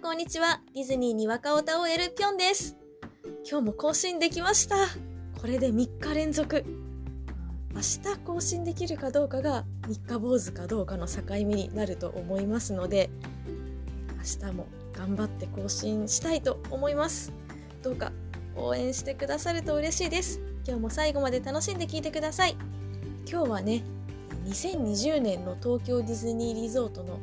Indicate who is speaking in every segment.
Speaker 1: んこんにちは。ディズニーに若オタ OL ぴょんです。今日も更新できました。これで3日連続。明日更新できるかどうかが3日坊主かどうかの境目になると思いますので、明日も頑張って更新したいと思います。どうか応援してくださると嬉しいです。今日も最後まで楽しんで聞いてください。今日はね、2020年の東京ディズニーリゾートの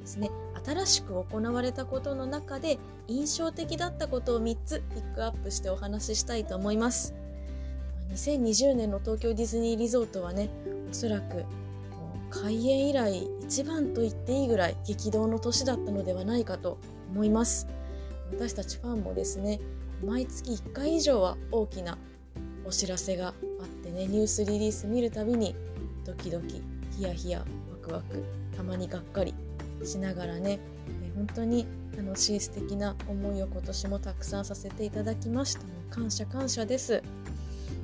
Speaker 1: ですね新しく行われたことの中で印象的だったことを3つピックアップしてお話ししたいと思います。2020年の東京ディズニーリゾートはねおそらく開園以来一番と言っていいぐらい激動の年だったのではないかと思います。私たちファンもですね毎月1回以上は大きなお知らせがあってねニュースリリース見るたびにドキドキヒヤヒヤワクワクたまにがっかりしながらね、え本当に楽しい素敵な思いを今年もたくさんさせていただきました感謝感謝です。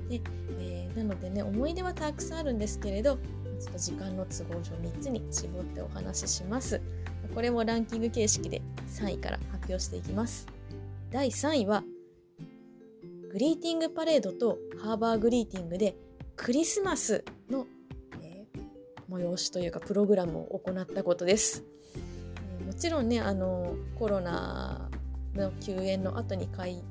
Speaker 1: でえー、なのでね思い出はたくさんあるんですけれどちょっと時間の都合上3つに絞ってお話しします。これもランキング形式で3位から発表していきます。第3位はグリーティングパレードとハーバーグリーティングでクリスマス、催しというかプログラムを行ったことです。もちろんねあのコロナの休園の後に開、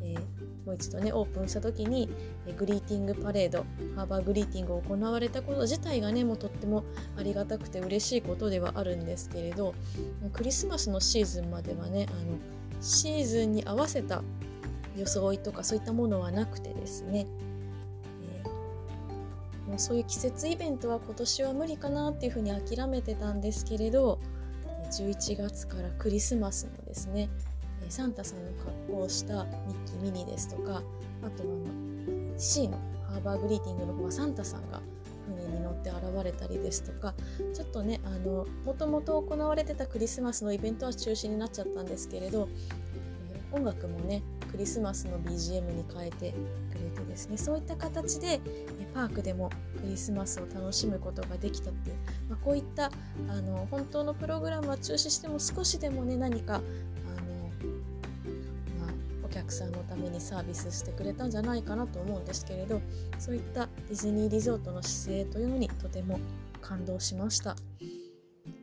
Speaker 1: えー、もう一度ねオープンした時にグリーティングパレードハーバーグリーティングを行われたこと自体がねもうとってもありがたくて嬉しいことではあるんですけれどクリスマスのシーズンまではねあのシーズンに合わせた装いとかそういったものはなくてですね、ー、もうそういう季節イベントは今年は無理かなっていうふうに諦めてたんですけれど11月からクリスマスのですねサンタさんの格好をしたミッキーミニですとかあとはあの C のハーバーグリーティングの方はサンタさんが船に乗って現れたりですとかちょっとねあのもともと行われてたクリスマスのイベントは中止になっちゃったんですけれど、音楽もねクリスマスの BGM に変えてくれてですねそういった形でパークでもクリスマスを楽しむことができたっていう、まあ、こういったあの本当のプログラムは中止しても少しでもね何かあの、まあ、お客さんのためにサービスしてくれたんじゃないかなと思うんですけれどそういったディズニーリゾートの姿勢というのにとても感動しました。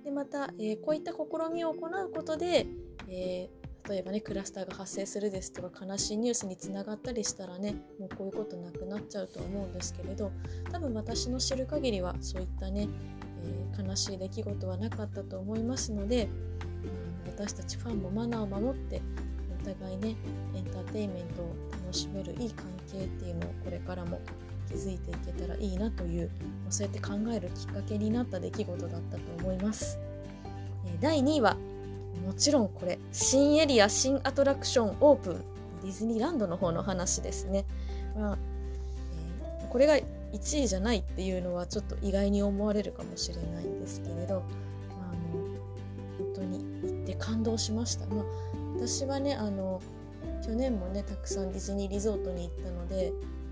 Speaker 1: でまた、えー、こういった試みを行うことで、えー例えばねクラスターが発生するですとか悲しいニュースにつながったりしたらねもうこういうことなくなっちゃうと思うんですけれど多分私の知る限りはそういったね、えー、悲しい出来事はなかったと思いますので、うん、私たちファンもマナーを守ってお互いねエンターテインメントを楽しめるいい関係っていうのをこれからも築いていけたらいいなというそうやって考えるきっかけになった出来事だったと思います。第2位はもちろんこれ新エリア新アトラクションオープンディズニーランドの方の話ですね、まあえー、これが1位じゃないっていうのはちょっと意外に思われるかもしれないんですけれど、まあ、の本当に行って感動しました、まあ、私はねあの去年もねたくさんディズニーリゾートに行ったので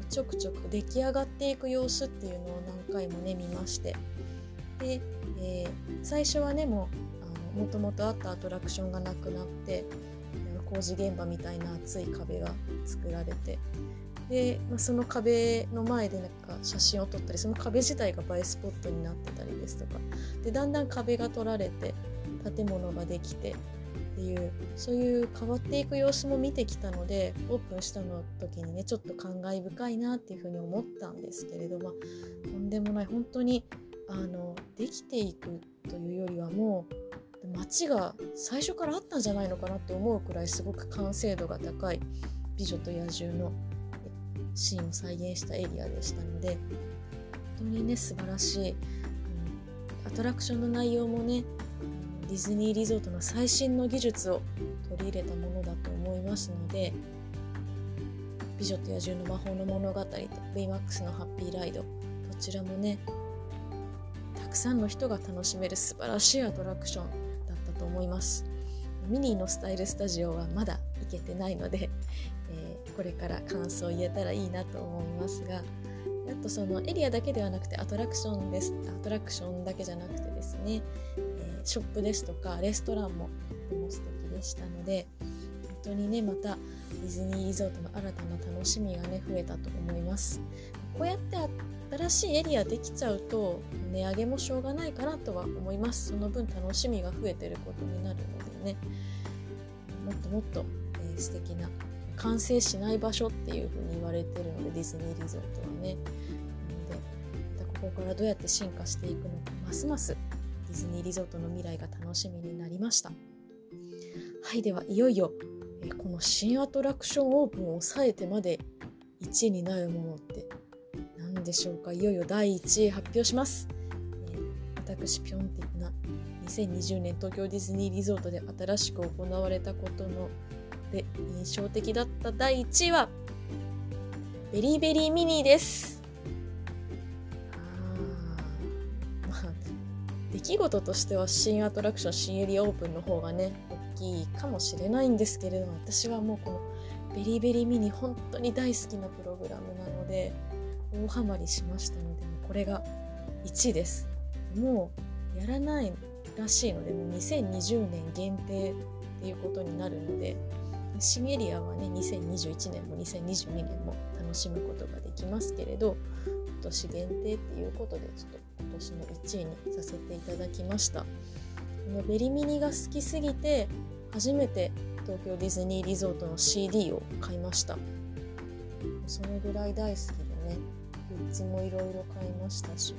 Speaker 1: ちょくちょく出来上がっていく様子っていうのを何回もね見まして。で、えー、最初はねもうもともとあったアトラクションがなくなって工事現場みたいな厚い壁が作られてで、まあ、その壁の前でなんか写真を撮ったりその壁自体が映えスポットになってたりですとかでだんだん壁が取られて建物ができてっていうそういう変わっていく様子も見てきたのでオープンしたの時にねちょっと感慨深いなっていうふうに思ったんですけれど、ま、とんでもない。本当にあのできていくというよりはもう街が最初からあったんじゃないのかなって思うくらいすごく完成度が高い「美女と野獣」のシーンを再現したエリアでしたので本当にね素晴らしい、うん、アトラクションの内容もねディズニーリゾートの最新の技術を取り入れたものだと思いますので「美女と野獣の魔法の物語」と「ベイマックスのハッピーライド」どちらもねたくさんの人が楽しめる素晴らしいアトラクションと思います。ミニーのスタイルスタジオはまだ行けてないので、えー、これから感想を言えたらいいなと思いますがあとそのエリアだけではなくてアトラクションです。アトラクションだけじゃなくてですね、えー、ショップですとかレストランもとても素敵でしたので本当にねまたディズニーリゾートの新たな楽しみがね増えたと思います。こうやって新しいエリアできちゃうと値上げもしょうがないかなとは思います。その分楽しみが増えてることになるのでね。もっともっと、えー、素敵な完成しない場所っていう風に言われてるのでディズニーリゾートはね。なのでまたここからどうやって進化していくのかますますディズニーリゾートの未来が楽しみになりました。はいではいよいよ、えー、この新アトラクションオープンを抑えてまで1位になるものってでしょうか？いよいよ第1位発表します、えー、私ピョン的な2020年東京ディズニーリゾートで新しく行われたことので印象的だった第1位はベリーベリーミニーです。あまあ出来事としては新アトラクション新エリアオープンの方がね大きいかもしれないんですけれども私はもうこのベリーベリーミニ本当に大好きなプログラムなので大ハマりしましたのでこれが1位です。もうやらないらしいのでもう2020年限定っていうことになるので新エリアはね2021年も2022年も楽しむことができますけれど今年限定っていうことでちょっと今年の1位にさせていただきました。このベリミニが好きすぎて初めて東京ディズニーリゾートの CD を買いました。そのぐらい大好きでね。グッズもいろいろ買いましたし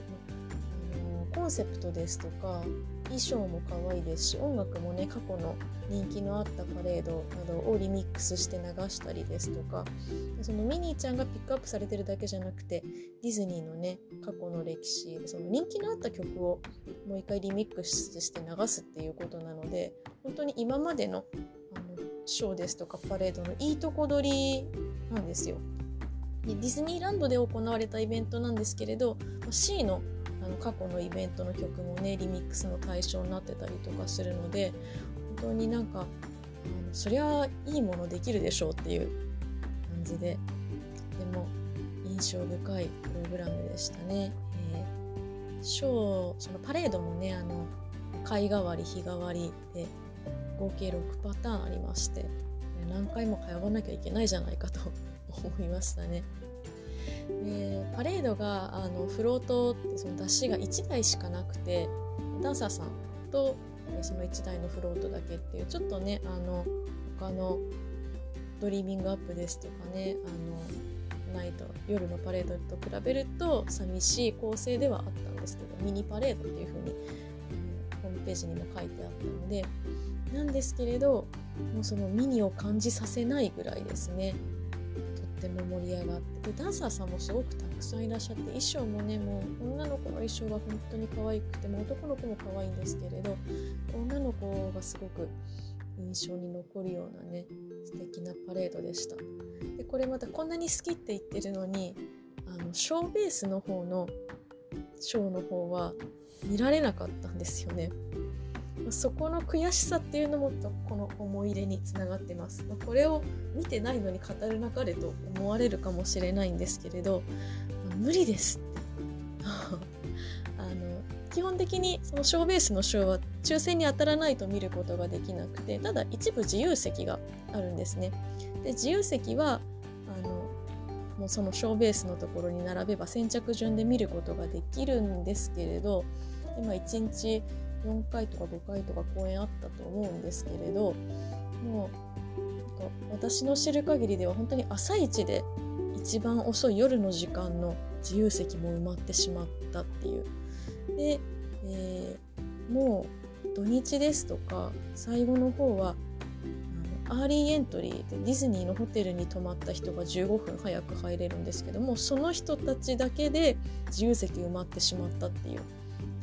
Speaker 1: コンセプトですとか衣装も可愛いですし音楽もね過去の人気のあったパレードなどをリミックスして流したりですとかそのミニーちゃんがピックアップされてるだけじゃなくてディズニーのね過去の歴史その人気のあった曲をもう一回リミックスして流すっていうことなので本当に今までのあのショーですとかパレードのいいとこ取りなんですよ。ディズニーランドで行われたイベントなんですけれど C のあの過去のイベントの曲もねリミックスの対象になってたりとかするので本当になんかそりゃいいものできるでしょうっていう感じでとても印象深いプログラムでしたね。えー、ショーそのパレードもねあの貝替わり日替わりで合計6パターンありまして何回も通わなきゃいけないじゃないかと思いましたね。でパレードがあのフロートってその出しが1台しかなくてダンサーさんとその1台のフロートだけっていうちょっとねあの他のドリーミングアップですとかねあのナイト夜のパレードと比べると寂しい構成ではあったんですけどミニパレードっていう風にホームページにも書いてあったのでなんですけれどもうそのミニを感じさせないぐらいですねとっても盛り上がってでダンサーさんもすごくたくさんいらっしゃって衣装もねもう女の子の衣装が本当に可愛くても男の子も可愛いんですけれど女の子がすごく印象に残るようなね素敵なパレードでした。でこれまたこんなに好きって言ってるのにあのショーベースの方のショーの方は見られなかったんですよね。そこの悔しさっていうのもこの思い入れにつながってます。これを見てないのに語るなかれと思われるかもしれないんですけれど、無理です あの基本的にそのショーベースのショーは抽選に当たらないと見ることができなくてただ一部自由席があるんですね。で自由席はあのもうそのショーベースのところに並べば先着順で見ることができるんですけれど今1日4回とか5回とか公演あったと思うんですけれどもう私の知る限りでは本当に朝一で一番遅い夜の時間の自由席も埋まってしまったっていう。で、えー、もう土日ですとか最後の方はアーリーエントリーでディズニーのホテルに泊まった人が15分早く入れるんですけどもその人たちだけで自由席埋まってしまったっていう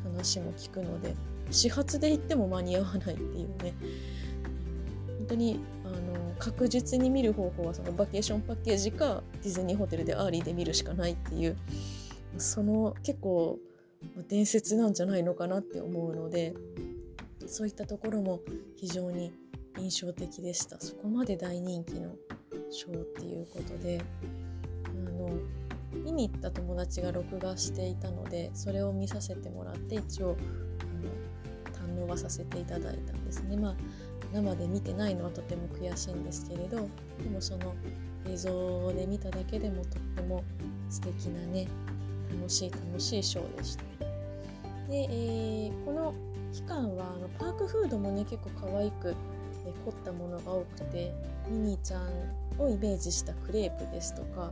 Speaker 1: 話も聞くので始発で行っても間に合わないっていうね。本当にあの確実に見る方法はそのバケーションパッケージかディズニーホテルでアーリーで見るしかないっていうその結構伝説なんじゃないのかなって思うのでそういったところも非常に印象的でした。そこまで大人気のショーっていうことであの見に行った友達が録画していたのでそれを見させてもらって一応はさせていただいたんですね。まあ、生で見てないのはとても悔しいんですけれどでもその映像で見ただけでもとっても素敵なね楽しい楽しいショーでした。で、えー、この期間はあのパークフードもね結構可愛く、え凝ったものが多くてミニーちゃんをイメージしたクレープですとか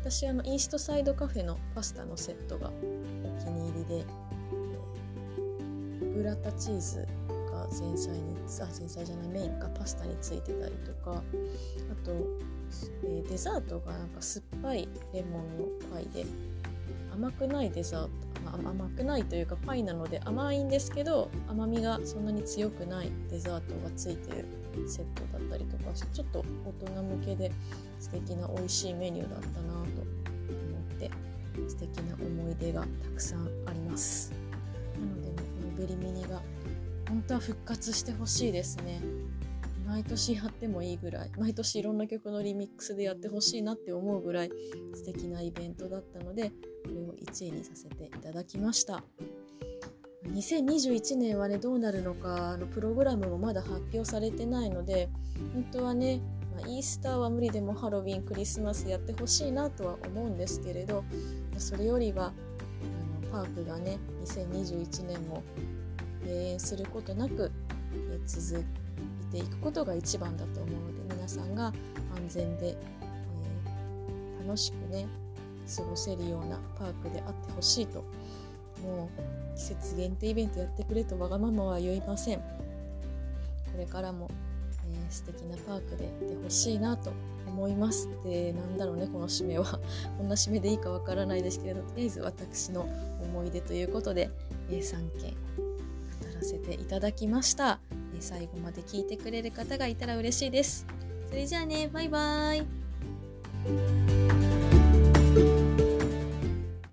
Speaker 1: 私あのイーストサイドカフェのパスタのセットがお気に入りで、ブラタチーズが前菜にあ前菜じゃないメインかパスタについてたりとかあと、えー、デザートがなんか酸っぱいレモンのパイで甘くないデザート甘くないというかパイなので甘いんですけど甘みがそんなに強くないデザートがついてるセットだったりとかしてちょっと大人向けで素敵な美味しいメニューだったなと思って素敵な思い出がたくさんあります。のでこのベリミニが。本当は復活してほしいですね。毎年やってもいいぐらい。毎年いろんな曲のリミックスでやってほしいなって思うぐらい素敵なイベントだったのでこれを1位にさせていただきました。2021年はねどうなるのかあのプログラムもまだ発表されてないので本当はね、ま、イースターは無理でもハロウィンクリスマスやってほしいなとは思うんですけれどそれよりはあのパークがね2021年も閉園することなく続いていくことが一番だと思うので皆さんが安全で、えー、楽しくね過ごせるようなパークであってほしいともう季節限定イベントやってくれとわがままは言いません。これからも、ー、素敵なパークでいてほしいなと思います。でなんだろうねこの締めは。こんな締めでいいかわからないですけれどとりあえず私の思い出ということで、えー、3件語らせていただきました、えー、最後まで聞いてくれる方がいたら嬉しいです。それじゃあねバイバーイ。